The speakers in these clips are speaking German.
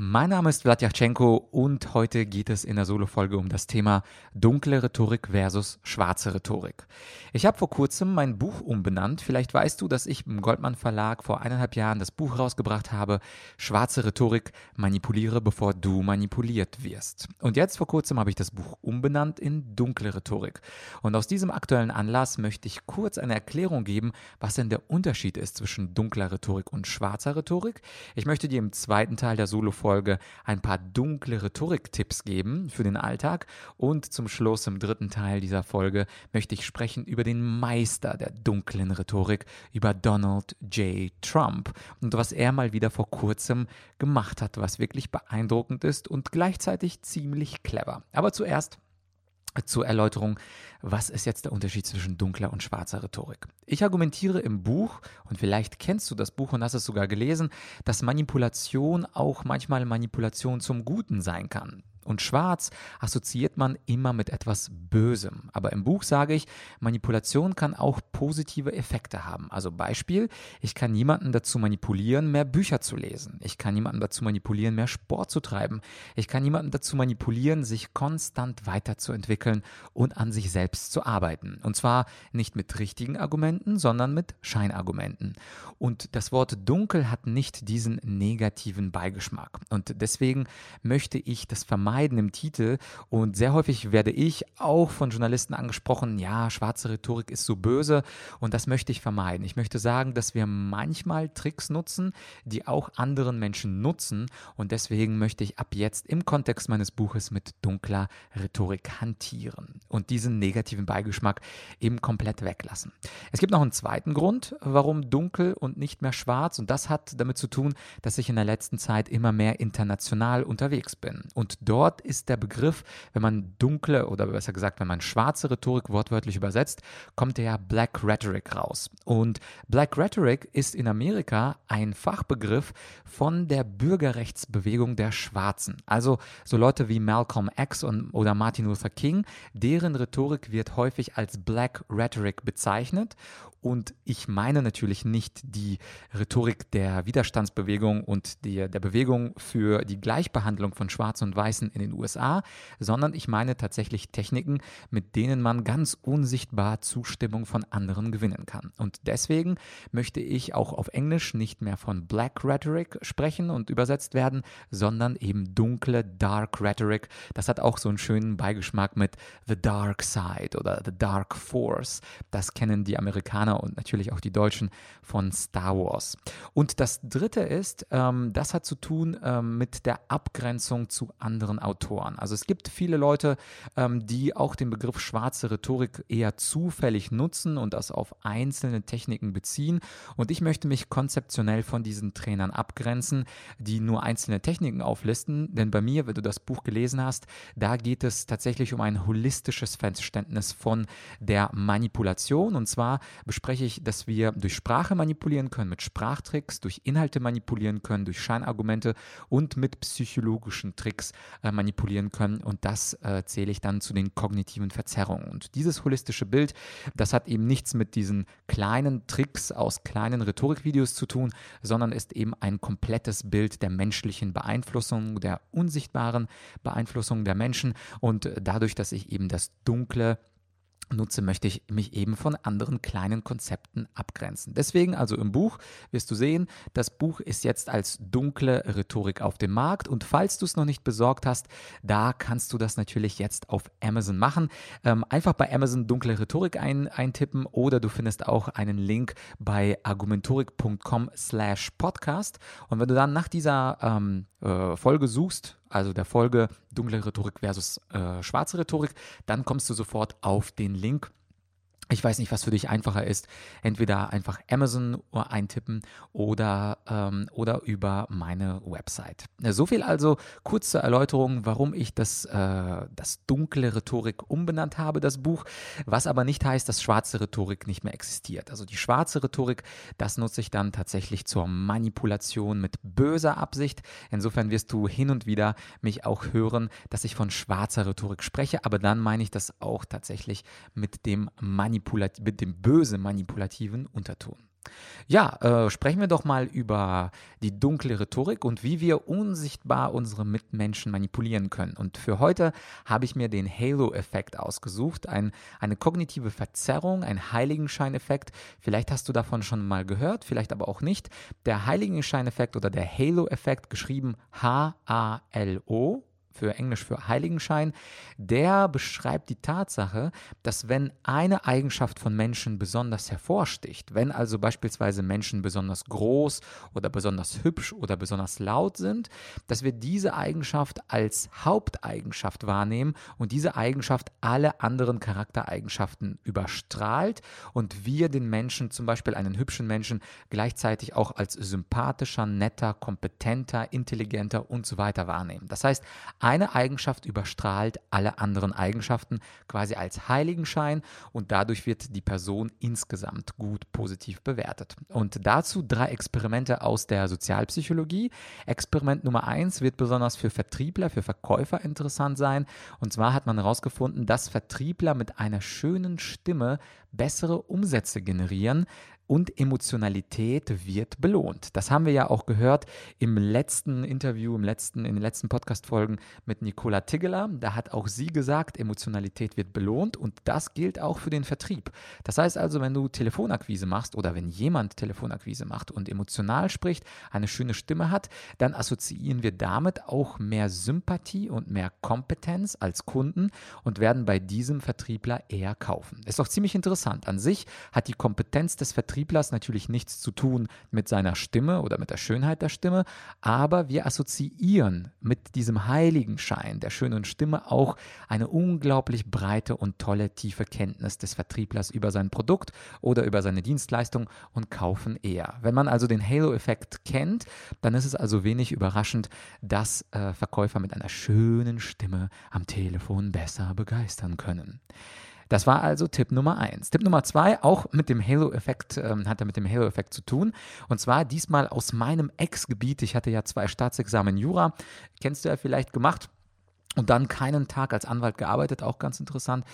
Mein Name ist Vladyachenko und heute geht es in der Solo-Folge um das Thema dunkle Rhetorik versus schwarze Rhetorik. Ich habe vor kurzem mein Buch umbenannt. Vielleicht weißt du, dass ich im Goldmann Verlag vor eineinhalb Jahren das Buch rausgebracht habe, Schwarze Rhetorik, manipuliere, bevor du manipuliert wirst. Und jetzt vor kurzem habe ich das Buch umbenannt in dunkle Rhetorik. Und aus diesem aktuellen Anlass möchte ich kurz eine Erklärung geben, was denn der Unterschied ist zwischen dunkler Rhetorik und schwarzer Rhetorik. Ich möchte dir im zweiten Teil der Solo-Folge Folge ein paar dunkle Rhetorik-Tipps geben für den Alltag. Und zum Schluss im dritten Teil dieser Folge möchte ich sprechen über den Meister der dunklen Rhetorik, über Donald J. Trump und was er mal wieder vor kurzem gemacht hat, was wirklich beeindruckend ist und gleichzeitig ziemlich clever. Aber zuerst zur Erläuterung, was ist jetzt der Unterschied zwischen dunkler und schwarzer Rhetorik? Ich argumentiere im Buch, und vielleicht kennst du das Buch und hast es sogar gelesen, dass Manipulation auch manchmal Manipulation zum Guten sein kann. Und schwarz assoziiert man immer mit etwas Bösem. Aber im Buch sage ich, Manipulation kann auch positive Effekte haben. Also Beispiel, ich kann niemanden dazu manipulieren, mehr Bücher zu lesen. Ich kann niemanden dazu manipulieren, mehr Sport zu treiben. Ich kann niemanden dazu manipulieren, sich konstant weiterzuentwickeln und an sich selbst zu arbeiten. Und zwar nicht mit richtigen Argumenten, sondern mit Scheinargumenten. Und das Wort dunkel hat nicht diesen negativen Beigeschmack. Und deswegen möchte ich das vermeiden, vermeiden im Titel. Und sehr häufig werde ich auch von Journalisten angesprochen, ja, schwarze Rhetorik ist so böse und das möchte ich vermeiden. Ich möchte sagen, dass wir manchmal Tricks nutzen, die auch anderen Menschen nutzen und deswegen möchte ich ab jetzt im Kontext meines Buches mit dunkler Rhetorik hantieren und diesen negativen Beigeschmack eben komplett weglassen. Es gibt noch einen zweiten Grund, warum dunkel und nicht mehr schwarz und das hat damit zu tun, dass ich in der letzten Zeit immer mehr international unterwegs bin und dort dort ist der Begriff, wenn man dunkle oder besser gesagt, wenn man schwarze Rhetorik wortwörtlich übersetzt, kommt der Black Rhetoric raus. Und Black Rhetoric ist in Amerika ein Fachbegriff von der Bürgerrechtsbewegung der Schwarzen. Also so Leute wie Malcolm X und, oder Martin Luther King, deren Rhetorik wird häufig als Black Rhetoric bezeichnet. Und ich meine natürlich nicht die Rhetorik der Widerstandsbewegung und der, der Bewegung für die Gleichbehandlung von Schwarzen und Weißen in den USA, sondern ich meine tatsächlich Techniken, mit denen man ganz unsichtbar Zustimmung von anderen gewinnen kann. Und deswegen möchte ich auch auf Englisch nicht mehr von Black Rhetoric sprechen und übersetzt werden, sondern eben dunkle Dark Rhetoric. Das hat auch so einen schönen Beigeschmack mit The Dark Side oder The Dark Force. Das kennen die Amerikaner und natürlich auch die Deutschen von Star Wars. Und das dritte ist, ähm, das hat zu tun ähm, mit der Abgrenzung zu anderen Autoren. Also es gibt viele Leute, ähm, die auch den Begriff schwarze Rhetorik eher zufällig nutzen und das auf einzelne Techniken beziehen. Und ich möchte mich konzeptionell von diesen Trainern abgrenzen, die nur einzelne Techniken auflisten. Denn bei mir, wenn du das Buch gelesen hast, da geht es tatsächlich um ein holistisches Verständnis von der Manipulation. Und zwar bespreche ich, dass wir durch Sprache manipulieren können, mit Sprachtricks, durch Inhalte manipulieren können, durch Scheinargumente und mit psychologischen Tricks äh, manipulieren können. Und das äh, zähle ich dann zu den kognitiven Verzerrungen. Und dieses holistische Bild, das hat eben nichts mit diesen kleinen Tricks aus kleinen Rhetorikvideos zu tun, sondern ist eben ein komplettes Bild der menschlichen Beeinflussung, der unsichtbaren Beeinflussung der Menschen. Und dadurch, dass ich eben das Dunkle nutze, möchte ich mich eben von anderen kleinen Konzepten abgrenzen. Deswegen also im Buch wirst du sehen, das Buch ist jetzt als dunkle Rhetorik auf dem Markt und falls du es noch nicht besorgt hast, da kannst du das natürlich jetzt auf Amazon machen. Ähm, einfach bei Amazon dunkle Rhetorik ein, eintippen oder du findest auch einen Link bei argumentorik.com slash podcast und wenn du dann nach dieser ähm, äh, Folge suchst, also der Folge dunkle Rhetorik versus äh, schwarze Rhetorik, dann kommst du sofort auf den Link ich weiß nicht, was für dich einfacher ist. Entweder einfach Amazon eintippen oder, ähm, oder über meine Website. So viel also kurz zur Erläuterung, warum ich das, äh, das dunkle Rhetorik umbenannt habe, das Buch. Was aber nicht heißt, dass schwarze Rhetorik nicht mehr existiert. Also die schwarze Rhetorik, das nutze ich dann tatsächlich zur Manipulation mit böser Absicht. Insofern wirst du hin und wieder mich auch hören, dass ich von schwarzer Rhetorik spreche. Aber dann meine ich das auch tatsächlich mit dem Manipulation Manipulat mit dem böse manipulativen Unterton. Ja, äh, sprechen wir doch mal über die dunkle Rhetorik und wie wir unsichtbar unsere Mitmenschen manipulieren können. Und für heute habe ich mir den Halo-Effekt ausgesucht, ein, eine kognitive Verzerrung, ein Heiligenscheineffekt. Vielleicht hast du davon schon mal gehört, vielleicht aber auch nicht. Der Heiligenscheineffekt oder der Halo-Effekt, geschrieben H-A-L-O, für Englisch für Heiligenschein, der beschreibt die Tatsache, dass wenn eine Eigenschaft von Menschen besonders hervorsticht, wenn also beispielsweise Menschen besonders groß oder besonders hübsch oder besonders laut sind, dass wir diese Eigenschaft als Haupteigenschaft wahrnehmen und diese Eigenschaft alle anderen Charaktereigenschaften überstrahlt und wir den Menschen, zum Beispiel einen hübschen Menschen, gleichzeitig auch als sympathischer, netter, kompetenter, intelligenter und so weiter wahrnehmen. Das heißt, eine Eigenschaft überstrahlt alle anderen Eigenschaften quasi als Heiligenschein und dadurch wird die Person insgesamt gut positiv bewertet. Und dazu drei Experimente aus der Sozialpsychologie. Experiment Nummer eins wird besonders für Vertriebler, für Verkäufer interessant sein. Und zwar hat man herausgefunden, dass Vertriebler mit einer schönen Stimme bessere Umsätze generieren, und Emotionalität wird belohnt. Das haben wir ja auch gehört im letzten Interview, im letzten, in den letzten Podcast-Folgen mit Nicola Tiggeler. Da hat auch sie gesagt, Emotionalität wird belohnt und das gilt auch für den Vertrieb. Das heißt also, wenn du Telefonakquise machst oder wenn jemand Telefonakquise macht und emotional spricht, eine schöne Stimme hat, dann assoziieren wir damit auch mehr Sympathie und mehr Kompetenz als Kunden und werden bei diesem Vertriebler eher kaufen. Ist doch ziemlich interessant. An sich hat die Kompetenz des Vertriebs Vertrieblers natürlich nichts zu tun mit seiner Stimme oder mit der Schönheit der Stimme, aber wir assoziieren mit diesem Heiligenschein der schönen Stimme auch eine unglaublich breite und tolle tiefe Kenntnis des Vertrieblers über sein Produkt oder über seine Dienstleistung und kaufen eher. Wenn man also den Halo-Effekt kennt, dann ist es also wenig überraschend, dass äh, Verkäufer mit einer schönen Stimme am Telefon besser begeistern können. Das war also Tipp Nummer eins. Tipp Nummer zwei, auch mit dem Halo-Effekt, ähm, hat er mit dem Halo-Effekt zu tun. Und zwar diesmal aus meinem Ex-Gebiet. Ich hatte ja zwei Staatsexamen Jura. Kennst du ja vielleicht gemacht und dann keinen Tag als Anwalt gearbeitet, auch ganz interessant.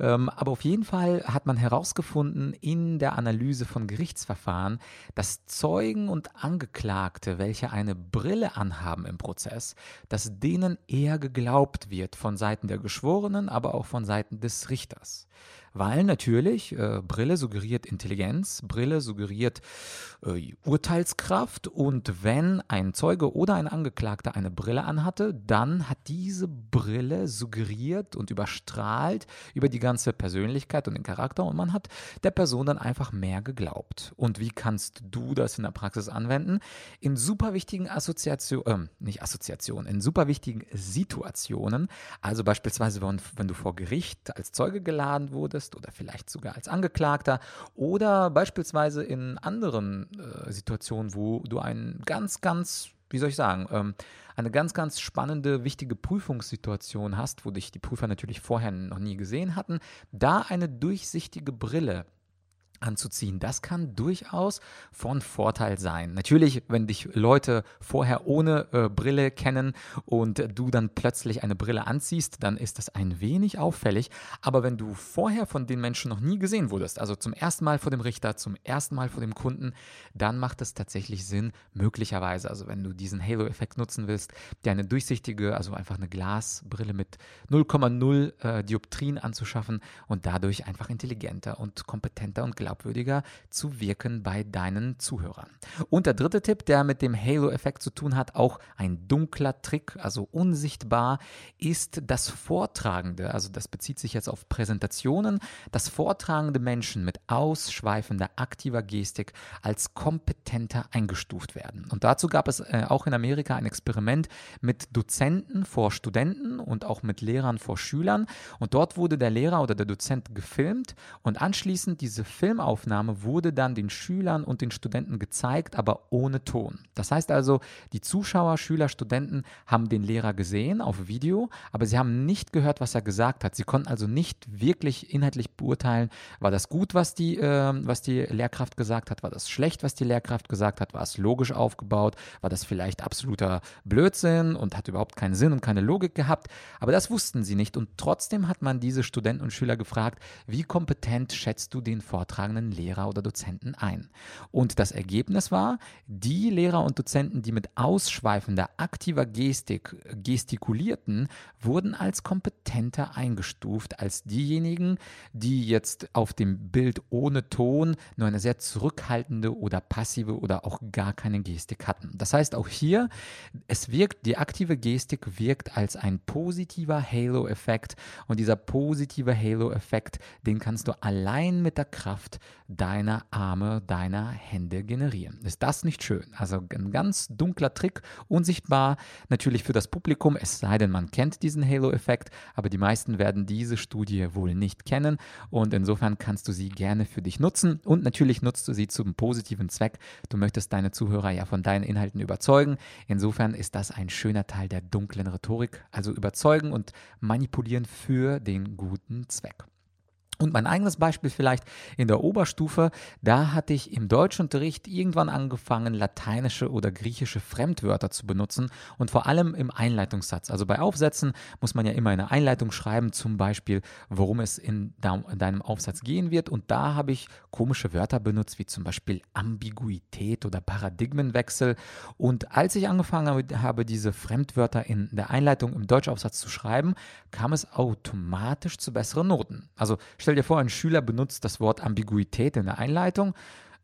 Ähm, aber auf jeden Fall hat man herausgefunden in der Analyse von Gerichtsverfahren, dass Zeugen und Angeklagte, welche eine Brille anhaben im Prozess, dass denen eher geglaubt wird von Seiten der Geschworenen, aber auch von Seiten des Richters weil natürlich äh, Brille suggeriert Intelligenz, Brille suggeriert äh, Urteilskraft und wenn ein Zeuge oder ein Angeklagter eine Brille anhatte, dann hat diese Brille suggeriert und überstrahlt über die ganze Persönlichkeit und den Charakter und man hat der Person dann einfach mehr geglaubt. Und wie kannst du das in der Praxis anwenden? In super wichtigen Assoziationen, äh, nicht Assoziationen, in super wichtigen Situationen, also beispielsweise wenn, wenn du vor Gericht als Zeuge geladen wurdest, bist oder vielleicht sogar als Angeklagter oder beispielsweise in anderen äh, Situationen, wo du einen ganz, ganz, wie soll ich sagen, ähm, eine ganz, ganz spannende, wichtige Prüfungssituation hast, wo dich die Prüfer natürlich vorher noch nie gesehen hatten, da eine durchsichtige Brille anzuziehen. Das kann durchaus von Vorteil sein. Natürlich, wenn dich Leute vorher ohne äh, Brille kennen und du dann plötzlich eine Brille anziehst, dann ist das ein wenig auffällig. Aber wenn du vorher von den Menschen noch nie gesehen wurdest, also zum ersten Mal vor dem Richter, zum ersten Mal vor dem Kunden, dann macht es tatsächlich Sinn, möglicherweise, also wenn du diesen Halo-Effekt nutzen willst, dir eine durchsichtige, also einfach eine Glasbrille mit 0,0 äh, Dioptrien anzuschaffen und dadurch einfach intelligenter und kompetenter und glaubwürdiger glaubwürdiger zu wirken bei deinen Zuhörern. Und der dritte Tipp, der mit dem Halo-Effekt zu tun hat, auch ein dunkler Trick, also unsichtbar, ist das Vortragende, also das bezieht sich jetzt auf Präsentationen, das vortragende Menschen mit ausschweifender aktiver Gestik als kompetenter eingestuft werden. Und dazu gab es äh, auch in Amerika ein Experiment mit Dozenten vor Studenten und auch mit Lehrern vor Schülern. Und dort wurde der Lehrer oder der Dozent gefilmt und anschließend diese Film Filmaufnahme wurde dann den Schülern und den Studenten gezeigt, aber ohne Ton. Das heißt also, die Zuschauer, Schüler, Studenten haben den Lehrer gesehen auf Video, aber sie haben nicht gehört, was er gesagt hat. Sie konnten also nicht wirklich inhaltlich beurteilen, war das gut, was die, äh, was die Lehrkraft gesagt hat, war das schlecht, was die Lehrkraft gesagt hat, war es logisch aufgebaut, war das vielleicht absoluter Blödsinn und hat überhaupt keinen Sinn und keine Logik gehabt. Aber das wussten sie nicht und trotzdem hat man diese Studenten und Schüler gefragt, wie kompetent schätzt du den vortragenden Lehrer oder Dozenten ein? Und das Ergebnis war, die Lehrer und Dozenten, die mit ausschweifender, aktiver Gestik gestikulierten, wurden als kompetenter eingestuft als diejenigen, die jetzt auf dem Bild ohne Ton nur eine sehr zurückhaltende oder passive oder auch gar keine Gestik hatten. Das heißt auch hier, es wirkt, die aktive Gestik wirkt als ein positiver Halo-Effekt und dieser positive Halo-Effekt, den kannst du allein mit der Kraft deiner Arme, deiner Hände generieren. Ist das nicht schön? Also ein ganz dunkler Trick, unsichtbar natürlich für das Publikum, es sei denn, man kennt diesen Halo-Effekt, aber die meisten werden diese Studie wohl nicht kennen und insofern kannst du sie gerne für dich nutzen und natürlich nutzt du sie zum positiven Zweck. Du möchtest deine Zuhörer ja von deinen Inhalten überzeugen. Insofern ist das ein schöner Teil der dunklen Rhetorik, also überzeugen und manipulieren für den guten Zweck. Und mein eigenes Beispiel vielleicht in der Oberstufe, da hatte ich im Deutschunterricht irgendwann angefangen, lateinische oder griechische Fremdwörter zu benutzen und vor allem im Einleitungssatz. Also bei Aufsätzen muss man ja immer eine Einleitung schreiben, zum Beispiel, worum es in, deinem Aufsatz gehen wird. Und da habe ich komische Wörter benutzt, wie zum Beispiel Ambiguität oder Paradigmenwechsel. Und als ich angefangen habe, diese Fremdwörter in der Einleitung im Deutschaufsatz zu schreiben, kam es automatisch zu besseren Noten. Also Stell dir vor, ein Schüler benutzt das Wort Ambiguität in der Einleitung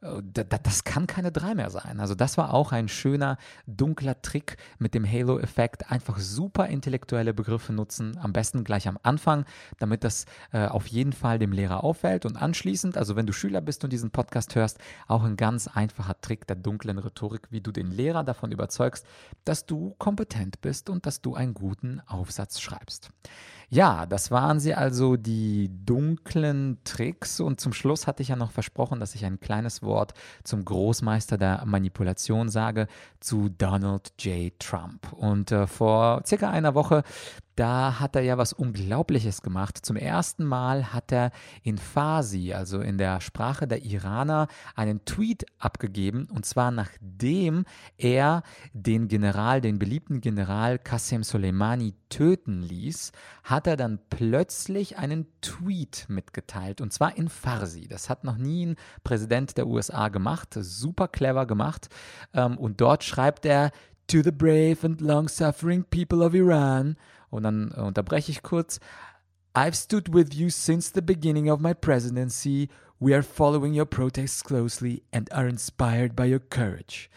äh, das kann keine 3 mehr sein. Also das war auch ein schöner, dunkler Trick mit dem Halo-Effekt. Einfach super intellektuelle Begriffe nutzen, am besten gleich am Anfang, damit das äh, auf jeden Fall dem Lehrer auffällt. Und anschließend, also wenn du Schüler bist und diesen Podcast hörst, auch ein ganz einfacher Trick der dunklen Rhetorik, wie du den Lehrer davon überzeugst, dass du kompetent bist und dass du einen guten Aufsatz schreibst. Ja, das waren sie also die dunklen Tricks und zum Schluss hatte ich ja noch versprochen, dass ich ein kleines Wort zum Großmeister der Manipulation sage, zu Donald J. Trump. Und äh, vor circa einer Woche da hat er ja was Unglaubliches gemacht. Zum ersten Mal hat er in Farsi, also in der Sprache der Iraner, einen Tweet abgegeben. Und zwar nachdem er den General, den beliebten General Qasem Soleimani töten ließ, hat er dann plötzlich einen Tweet mitgeteilt. Und zwar in Farsi. Das hat noch nie ein Präsident der USA gemacht. Super clever gemacht. Ähm, und dort schreibt er, To the brave and long-suffering people of Iran. Und dann äh, unterbreche ich kurz. I've stood with you since the beginning of my presidency. We are following your protests closely and are inspired by your courage.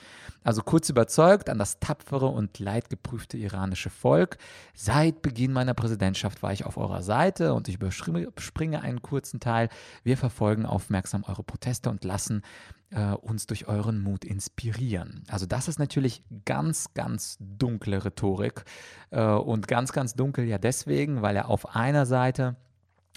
Also kurz überzeugt an das tapfere und leidgeprüfte iranische Volk. Seit Beginn meiner Präsidentschaft war ich auf eurer Seite und ich überspringe einen kurzen Teil. Wir verfolgen aufmerksam eure Proteste und lassen äh, uns durch euren Mut inspirieren. Also das ist natürlich ganz, ganz dunkle Rhetorik äh, und ganz, ganz dunkel ja deswegen, weil er auf einer Seite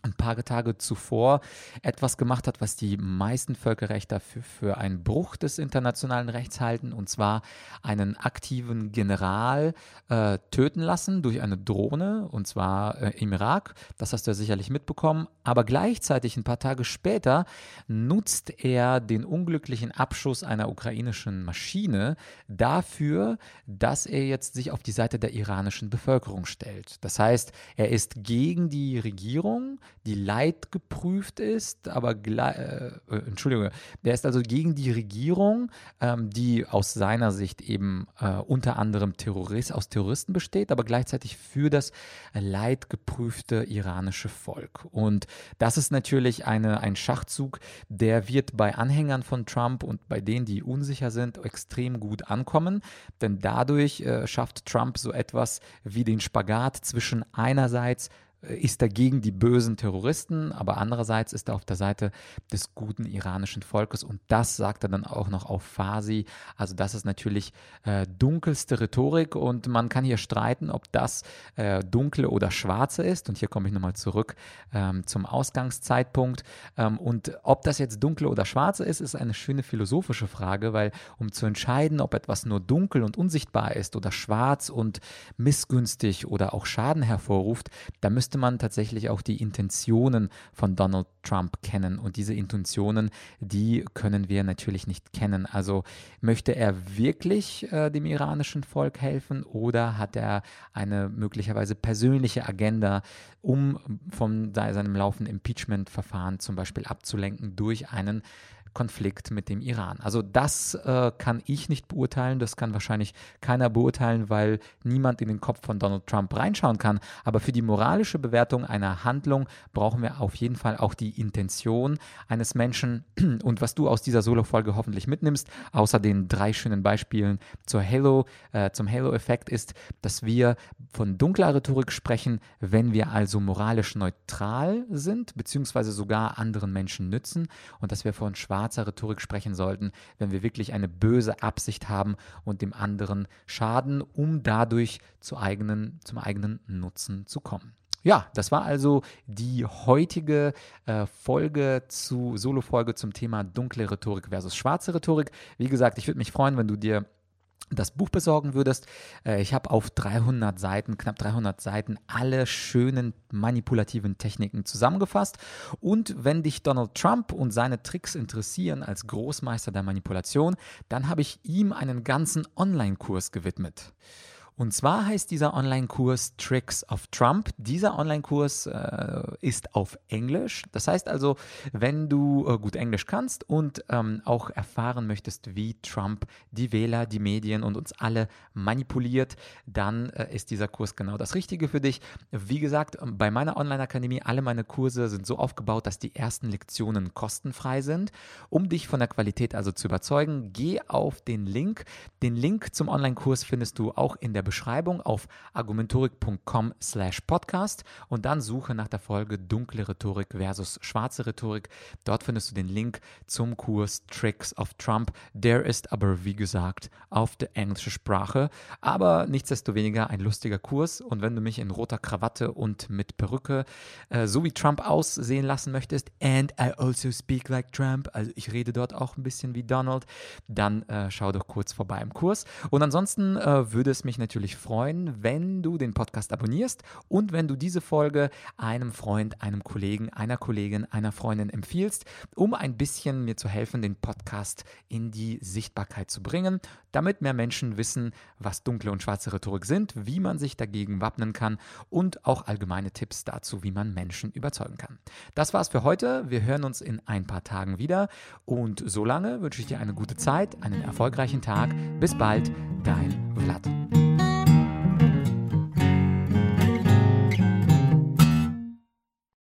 ein paar Tage zuvor etwas gemacht hat, was die meisten Völkerrechter für, für einen Bruch des internationalen Rechts halten, und zwar einen aktiven General äh, töten lassen durch eine Drohne, und zwar äh, im Irak. Das hast du ja sicherlich mitbekommen. Aber gleichzeitig, ein paar Tage später, nutzt er den unglücklichen Abschuss einer ukrainischen Maschine dafür, dass er jetzt sich auf die Seite der iranischen Bevölkerung stellt. Das heißt, er ist gegen die Regierung, die leidgeprüft ist, aber äh, äh, Entschuldigung, der ist also gegen die Regierung, ähm, die aus seiner Sicht eben äh, unter anderem Terrorist, aus Terroristen besteht, aber gleichzeitig für das leidgeprüfte iranische Volk. Und das ist natürlich eine, ein Schachzug, der wird bei Anhängern von Trump und bei denen, die unsicher sind, extrem gut ankommen, denn dadurch äh, schafft Trump so etwas wie den Spagat zwischen einerseits ist dagegen die bösen Terroristen, aber andererseits ist er auf der Seite des guten iranischen Volkes und das sagt er dann auch noch auf Farsi. Also das ist natürlich äh, dunkelste Rhetorik und man kann hier streiten, ob das äh, dunkle oder schwarze ist. Und hier komme ich nochmal zurück ähm, zum Ausgangszeitpunkt. Ähm, und ob das jetzt dunkle oder schwarze ist, ist eine schöne philosophische Frage, weil um zu entscheiden, ob etwas nur dunkel und unsichtbar ist oder schwarz und missgünstig oder auch Schaden hervorruft, da müsste man tatsächlich auch die Intentionen von Donald Trump kennen. Und diese Intentionen, die können wir natürlich nicht kennen. Also möchte er wirklich äh, dem iranischen Volk helfen oder hat er eine möglicherweise persönliche Agenda, um von seinem laufenden Impeachment-Verfahren zum Beispiel abzulenken durch einen Konflikt mit dem Iran. Also das äh, kann ich nicht beurteilen, das kann wahrscheinlich keiner beurteilen, weil niemand in den Kopf von Donald Trump reinschauen kann. Aber für die moralische Bewertung einer Handlung brauchen wir auf jeden Fall auch die Intention eines Menschen. Und was du aus dieser Solo-Folge hoffentlich mitnimmst, außer den drei schönen Beispielen zur Halo, äh, zum Halo-Effekt, ist, dass wir von dunkler Rhetorik sprechen, wenn wir also moralisch neutral sind, beziehungsweise sogar anderen Menschen nützen und dass wir von schwarz schwarzer Rhetorik sprechen sollten, wenn wir wirklich eine böse Absicht haben und dem anderen schaden, um dadurch zu eigenen, zum eigenen Nutzen zu kommen. Ja, das war also die heutige äh, Folge zu Solo-Folge zum Thema dunkle Rhetorik versus schwarze Rhetorik. Wie gesagt, ich würde mich freuen, wenn du dir das Buch besorgen würdest. Äh, ich habe auf 300 Seiten, knapp 300 Seiten, alle schönen manipulativen Techniken zusammengefasst. Und wenn dich Donald Trump und seine Tricks interessieren als Großmeister der Manipulation, dann habe ich ihm einen ganzen Online-Kurs gewidmet. Und zwar heißt dieser Online-Kurs Tricks of Trump. Dieser Online-Kurs äh, ist auf Englisch. Das heißt also, wenn du äh, gut Englisch kannst und ähm, auch erfahren möchtest, wie Trump die Wähler, die Medien und uns alle manipuliert, dann äh, ist dieser Kurs genau das Richtige für dich. Wie gesagt, bei meiner Online-Akademie, alle meine Kurse sind so aufgebaut, dass die ersten Lektionen kostenfrei sind. Um dich von der Qualität also zu überzeugen, geh auf den Link. Den Link zum Online-Kurs findest du auch in der Beschreibung auf argumentorik.com slash podcast und dann suche nach der Folge dunkle Rhetorik versus schwarze Rhetorik. Dort findest du den Link zum Kurs Tricks of Trump. Der ist aber, wie gesagt, auf der englischen Sprache, aber nichtsdestoweniger ein lustiger Kurs und wenn du mich in roter Krawatte und mit Perücke äh, so wie Trump aussehen lassen möchtest and I also speak like Trump, also ich rede dort auch ein bisschen wie Donald, dann äh, schau doch kurz vorbei im Kurs und ansonsten äh, würde es mich natürlich natürlich freuen, wenn du den Podcast abonnierst und wenn du diese Folge einem Freund, einem Kollegen, einer Kollegin, einer Freundin empfiehlst, um ein bisschen mir zu helfen, den Podcast in die Sichtbarkeit zu bringen, damit mehr Menschen wissen, was dunkle und schwarze Rhetorik sind, wie man sich dagegen wappnen kann und auch allgemeine Tipps dazu, wie man Menschen überzeugen kann. Das war's für heute. Wir hören uns in ein paar Tagen wieder und solange wünsche ich dir eine gute Zeit, einen erfolgreichen Tag. Bis bald, dein Vlad.